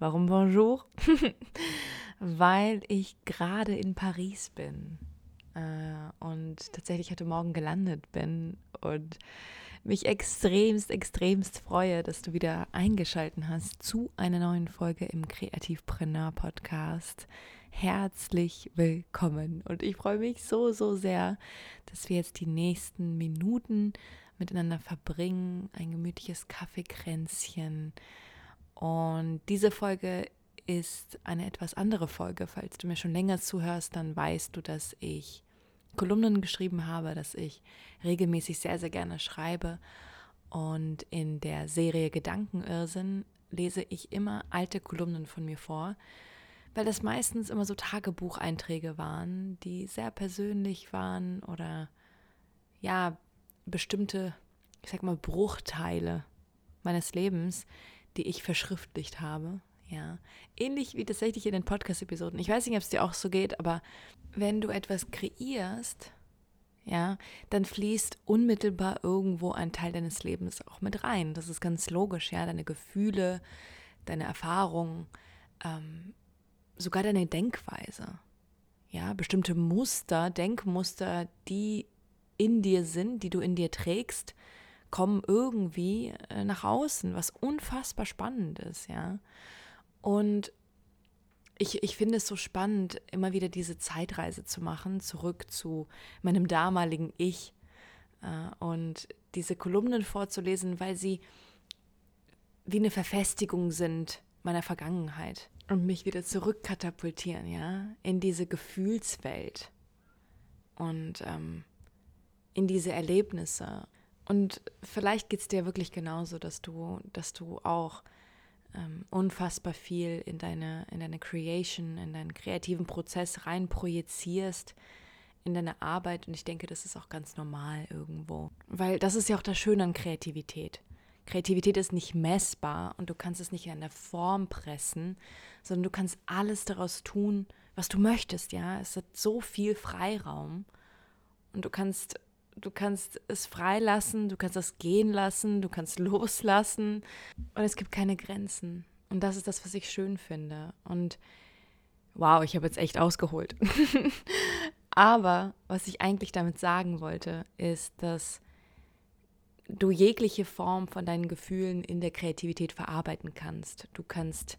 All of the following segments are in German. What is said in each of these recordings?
Warum bonjour? Weil ich gerade in Paris bin äh, und tatsächlich heute Morgen gelandet bin und mich extremst, extremst freue, dass du wieder eingeschaltet hast zu einer neuen Folge im Kreativpreneur Podcast. Herzlich willkommen und ich freue mich so, so sehr, dass wir jetzt die nächsten Minuten miteinander verbringen, ein gemütliches Kaffeekränzchen. Und diese Folge ist eine etwas andere Folge. Falls du mir schon länger zuhörst, dann weißt du, dass ich Kolumnen geschrieben habe, dass ich regelmäßig sehr, sehr gerne schreibe. Und in der Serie Gedankenirrsinn lese ich immer alte Kolumnen von mir vor, weil das meistens immer so Tagebucheinträge waren, die sehr persönlich waren oder ja, bestimmte, ich sag mal, Bruchteile meines Lebens, die ich verschriftlicht habe. Ja, ähnlich wie tatsächlich in den Podcast-Episoden. Ich weiß nicht, ob es dir auch so geht, aber wenn du etwas kreierst, ja, dann fließt unmittelbar irgendwo ein Teil deines Lebens auch mit rein. Das ist ganz logisch, ja, deine Gefühle, deine Erfahrungen, ähm, sogar deine Denkweise. Ja, bestimmte Muster, Denkmuster, die in dir sind, die du in dir trägst, kommen irgendwie äh, nach außen, was unfassbar spannend ist, ja. Und ich, ich finde es so spannend, immer wieder diese Zeitreise zu machen, zurück zu meinem damaligen Ich äh, und diese Kolumnen vorzulesen, weil sie wie eine Verfestigung sind meiner Vergangenheit und mich wieder zurückkatapultieren, ja, in diese Gefühlswelt. Und ähm, in diese Erlebnisse. Und vielleicht geht es dir wirklich genauso, dass du, dass du auch ähm, unfassbar viel in deine, in deine Creation, in deinen kreativen Prozess rein projizierst, in deine Arbeit. Und ich denke, das ist auch ganz normal irgendwo. Weil das ist ja auch das Schöne an Kreativität. Kreativität ist nicht messbar und du kannst es nicht in eine Form pressen, sondern du kannst alles daraus tun, was du möchtest, ja. Es hat so viel Freiraum und du kannst Du kannst es freilassen, du kannst es gehen lassen, du kannst loslassen und es gibt keine Grenzen. Und das ist das, was ich schön finde. Und wow, ich habe jetzt echt ausgeholt. Aber was ich eigentlich damit sagen wollte, ist, dass du jegliche Form von deinen Gefühlen in der Kreativität verarbeiten kannst. Du kannst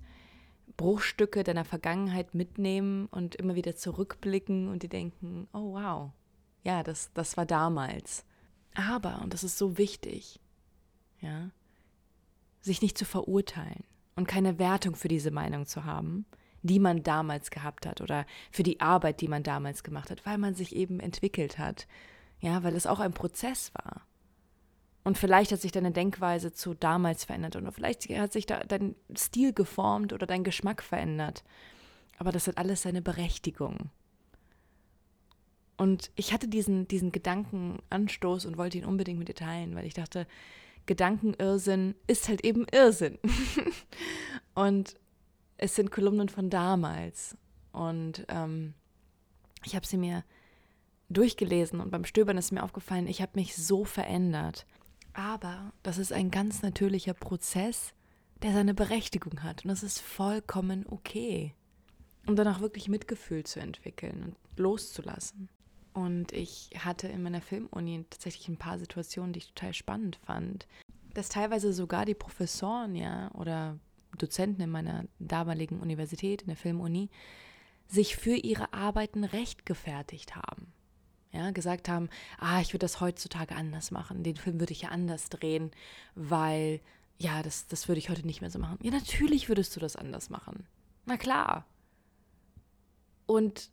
Bruchstücke deiner Vergangenheit mitnehmen und immer wieder zurückblicken und dir denken, oh wow, ja, das, das war damals. Aber, und das ist so wichtig, ja, sich nicht zu verurteilen und keine Wertung für diese Meinung zu haben, die man damals gehabt hat oder für die Arbeit, die man damals gemacht hat, weil man sich eben entwickelt hat. Ja, weil es auch ein Prozess war. Und vielleicht hat sich deine Denkweise zu damals verändert oder vielleicht hat sich dein Stil geformt oder dein Geschmack verändert. Aber das hat alles seine Berechtigung. Und ich hatte diesen, diesen Gedankenanstoß und wollte ihn unbedingt mit dir teilen, weil ich dachte, Gedankenirrsinn ist halt eben Irrsinn. und es sind Kolumnen von damals. Und ähm, ich habe sie mir durchgelesen und beim Stöbern ist mir aufgefallen, ich habe mich so verändert. Aber das ist ein ganz natürlicher Prozess, der seine Berechtigung hat. Und das ist vollkommen okay. Um danach wirklich Mitgefühl zu entwickeln und loszulassen. Und ich hatte in meiner Filmuni tatsächlich ein paar Situationen, die ich total spannend fand. Dass teilweise sogar die Professoren, ja, oder Dozenten in meiner damaligen Universität, in der Filmuni, sich für ihre Arbeiten rechtgefertigt haben. Ja, gesagt haben, ah, ich würde das heutzutage anders machen, den Film würde ich ja anders drehen, weil, ja, das, das würde ich heute nicht mehr so machen. Ja, natürlich würdest du das anders machen. Na klar. Und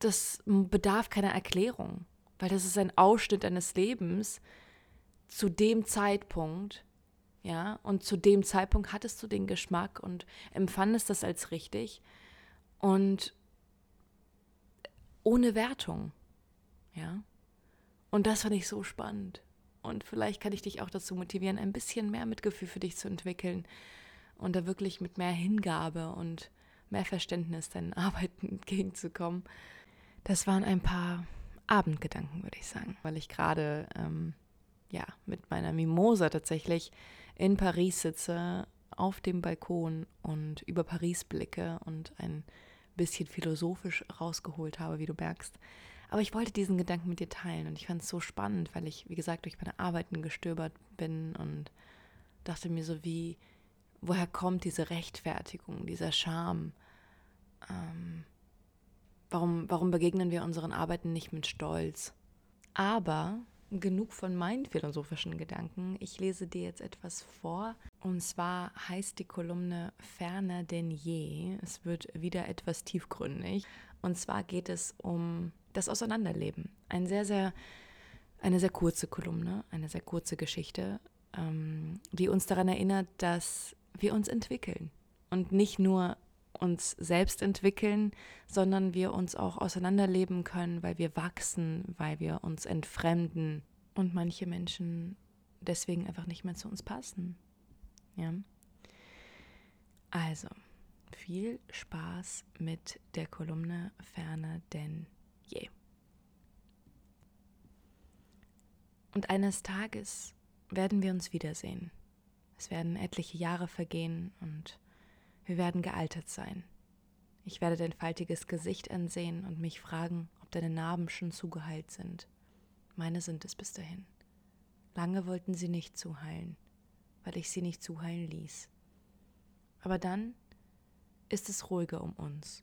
das bedarf keiner Erklärung, weil das ist ein Ausschnitt deines Lebens zu dem Zeitpunkt, ja, und zu dem Zeitpunkt hattest du den Geschmack und empfandest das als richtig und ohne Wertung, ja. Und das fand ich so spannend. Und vielleicht kann ich dich auch dazu motivieren, ein bisschen mehr Mitgefühl für dich zu entwickeln und da wirklich mit mehr Hingabe und mehr Verständnis deinen Arbeiten entgegenzukommen. Das waren ein paar Abendgedanken, würde ich sagen, weil ich gerade ähm, ja mit meiner Mimosa tatsächlich in Paris sitze, auf dem Balkon und über Paris blicke und ein bisschen philosophisch rausgeholt habe, wie du merkst. Aber ich wollte diesen Gedanken mit dir teilen und ich fand es so spannend, weil ich, wie gesagt, durch meine Arbeiten gestöbert bin und dachte mir so, wie, woher kommt diese Rechtfertigung, dieser Charme? Ähm, warum, warum begegnen wir unseren Arbeiten nicht mit Stolz? Aber genug von meinen philosophischen Gedanken. Ich lese dir jetzt etwas vor. Und zwar heißt die Kolumne Ferner denn je. Es wird wieder etwas tiefgründig. Und zwar geht es um das Auseinanderleben. Ein sehr, sehr, eine sehr kurze Kolumne, eine sehr kurze Geschichte, ähm, die uns daran erinnert, dass wir uns entwickeln. Und nicht nur uns selbst entwickeln, sondern wir uns auch auseinanderleben können, weil wir wachsen, weil wir uns entfremden und manche Menschen deswegen einfach nicht mehr zu uns passen. Ja. Also, viel Spaß mit der Kolumne Ferner denn je. Und eines Tages werden wir uns wiedersehen. Es werden etliche Jahre vergehen und wir werden gealtert sein. Ich werde dein faltiges Gesicht ansehen und mich fragen, ob deine Narben schon zugeheilt sind. Meine sind es bis dahin. Lange wollten sie nicht zuheilen, weil ich sie nicht zuheilen ließ. Aber dann ist es ruhiger um uns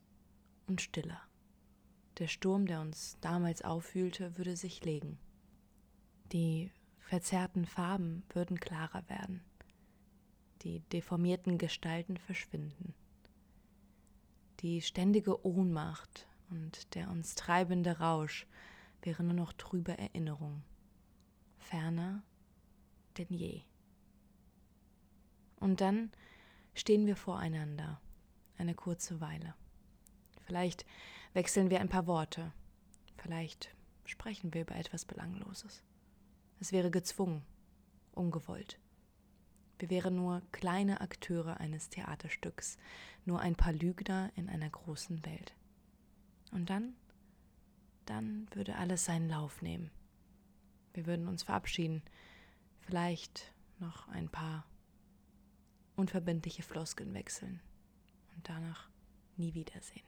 und stiller. Der Sturm, der uns damals aufwühlte, würde sich legen. Die verzerrten Farben würden klarer werden die deformierten Gestalten verschwinden. Die ständige Ohnmacht und der uns treibende Rausch wäre nur noch trübe Erinnerung, ferner denn je. Und dann stehen wir voreinander, eine kurze Weile. Vielleicht wechseln wir ein paar Worte, vielleicht sprechen wir über etwas Belangloses. Es wäre gezwungen, ungewollt. Wir wären nur kleine Akteure eines Theaterstücks, nur ein paar Lügner in einer großen Welt. Und dann, dann würde alles seinen Lauf nehmen. Wir würden uns verabschieden, vielleicht noch ein paar unverbindliche Floskeln wechseln und danach nie wiedersehen.